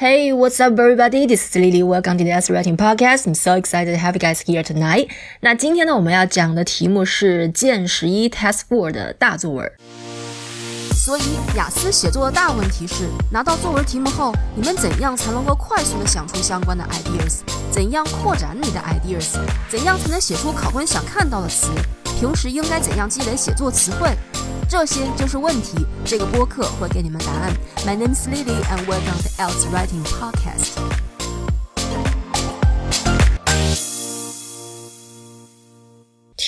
Hey, what's up, everybody? This is Lily. Welcome to the S Writing Podcast. I'm so excited to have you guys here tonight. 那今天呢，我们要讲的题目是剑十一 Test Four 的大作文。所以，雅思写作的大问题是：拿到作文题目后，你们怎样才能够快速的想出相关的 ideas？怎样扩展你的 ideas？怎样才能写出考官想看到的词？平时应该怎样积累写作词汇？这些就是问题。这个播客会给你们答案。My name is Lily, and welcome to Else Writing Podcast.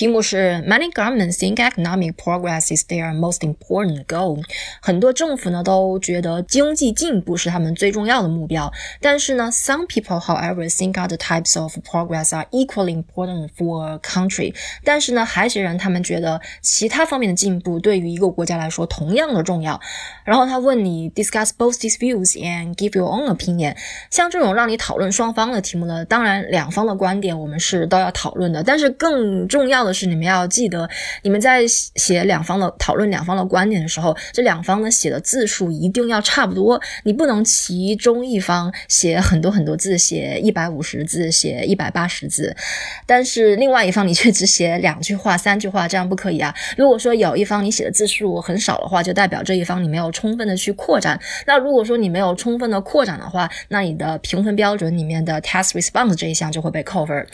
题目是 Many governments think economic progress is their most important goal。很多政府呢都觉得经济进步是他们最重要的目标。但是呢，some people, however, think other types of progress are equally important for a country。但是呢，还有些人他们觉得其他方面的进步对于一个国家来说同样的重要。然后他问你 discuss both these views and give your own opinion。像这种让你讨论双方的题目呢，当然两方的观点我们是都要讨论的，但是更重要。的是，你们要记得，你们在写两方的讨论两方的观点的时候，这两方呢写的字数一定要差不多。你不能其中一方写很多很多字，写一百五十字，写一百八十字，但是另外一方你却只写两句话、三句话，这样不可以啊。如果说有一方你写的字数很少的话，就代表这一方你没有充分的去扩展。那如果说你没有充分的扩展的话，那你的评分标准里面的 test response 这一项就会被扣分。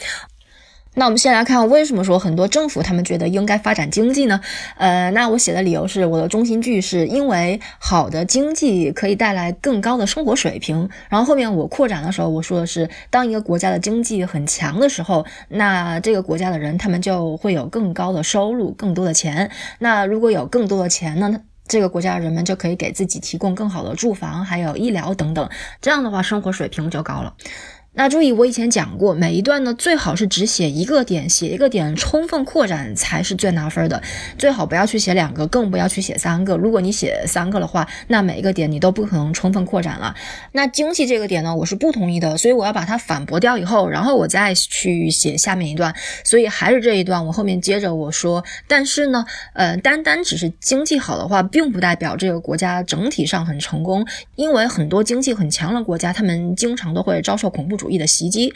那我们先来看为什么说很多政府他们觉得应该发展经济呢？呃，那我写的理由是我的中心句是因为好的经济可以带来更高的生活水平。然后后面我扩展的时候我说的是，当一个国家的经济很强的时候，那这个国家的人他们就会有更高的收入，更多的钱。那如果有更多的钱呢，这个国家的人们就可以给自己提供更好的住房，还有医疗等等。这样的话，生活水平就高了。那注意，我以前讲过，每一段呢最好是只写一个点，写一个点充分扩展才是最拿分的。最好不要去写两个，更不要去写三个。如果你写三个的话，那每一个点你都不可能充分扩展了。那经济这个点呢，我是不同意的，所以我要把它反驳掉以后，然后我再去写下面一段。所以还是这一段，我后面接着我说，但是呢，呃，单单只是经济好的话，并不代表这个国家整体上很成功，因为很多经济很强的国家，他们经常都会遭受恐怖。主义的袭击。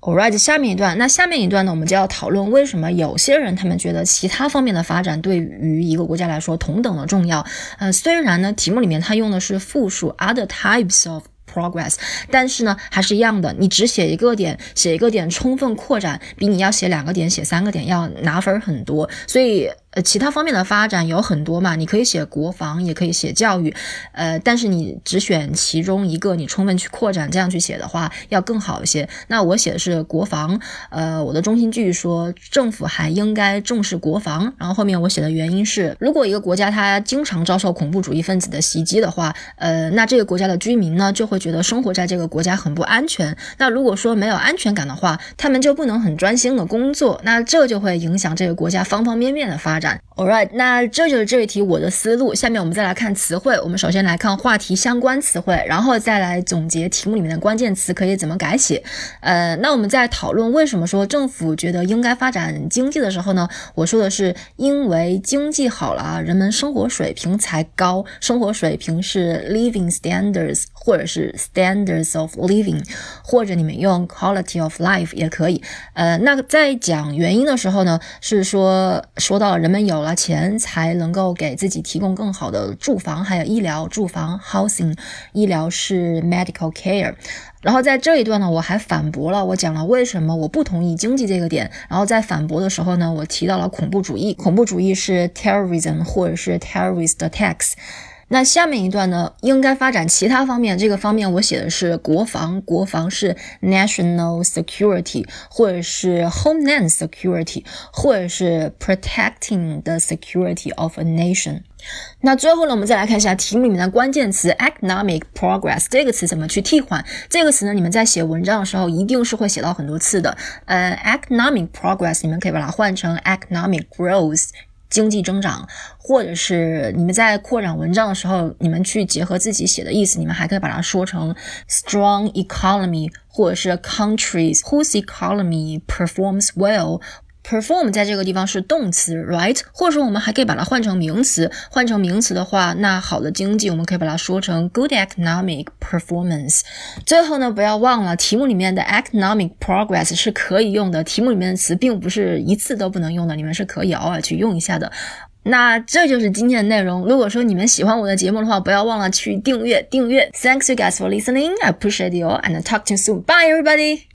Alright，下面一段，那下面一段呢，我们就要讨论为什么有些人他们觉得其他方面的发展对于一个国家来说同等的重要。呃，虽然呢，题目里面它用的是复数 other types of progress，但是呢，还是一样的，你只写一个点，写一个点充分扩展，比你要写两个点、写三个点要拿分很多。所以。呃，其他方面的发展有很多嘛，你可以写国防，也可以写教育，呃，但是你只选其中一个，你充分去扩展，这样去写的话，要更好一些。那我写的是国防，呃，我的中心句说政府还应该重视国防。然后后面我写的原因是，如果一个国家它经常遭受恐怖主义分子的袭击的话，呃，那这个国家的居民呢就会觉得生活在这个国家很不安全。那如果说没有安全感的话，他们就不能很专心的工作，那这就会影响这个国家方方面面的发展。All Alright，那这就是这一题我的思路。下面我们再来看词汇。我们首先来看话题相关词汇，然后再来总结题目里面的关键词可以怎么改写。呃，那我们在讨论为什么说政府觉得应该发展经济的时候呢？我说的是因为经济好了啊，人们生活水平才高。生活水平是 living standards，或者是 standards of living，或者你们用 quality of life 也可以。呃，那在讲原因的时候呢，是说说到人们。有了钱才能够给自己提供更好的住房，还有医疗。住房 housing，医疗是 medical care。然后在这一段呢，我还反驳了，我讲了为什么我不同意经济这个点。然后在反驳的时候呢，我提到了恐怖主义，恐怖主义是 terrorism 或者是 terrorist attacks。那下面一段呢，应该发展其他方面。这个方面我写的是国防，国防是 national security，或者是 homeland security，或者是 protecting the security of a nation。那最后呢，我们再来看一下题目里面的关键词 economic progress 这个词怎么去替换。这个词呢，你们在写文章的时候一定是会写到很多次的。呃，economic progress，你们可以把它换成 economic growth。经济增长，或者是你们在扩展文章的时候，你们去结合自己写的意思，你们还可以把它说成 strong economy，或者是 countries whose economy performs well。Perform 在这个地方是动词，right？或者说我们还可以把它换成名词。换成名词的话，那好的经济我们可以把它说成 good economic performance。最后呢，不要忘了题目里面的 economic progress 是可以用的。题目里面的词并不是一次都不能用的，你们是可以偶尔去用一下的。那这就是今天的内容。如果说你们喜欢我的节目的话，不要忘了去订阅订阅。Thanks you guys for listening. I appreciate you and talk to you soon. Bye everybody.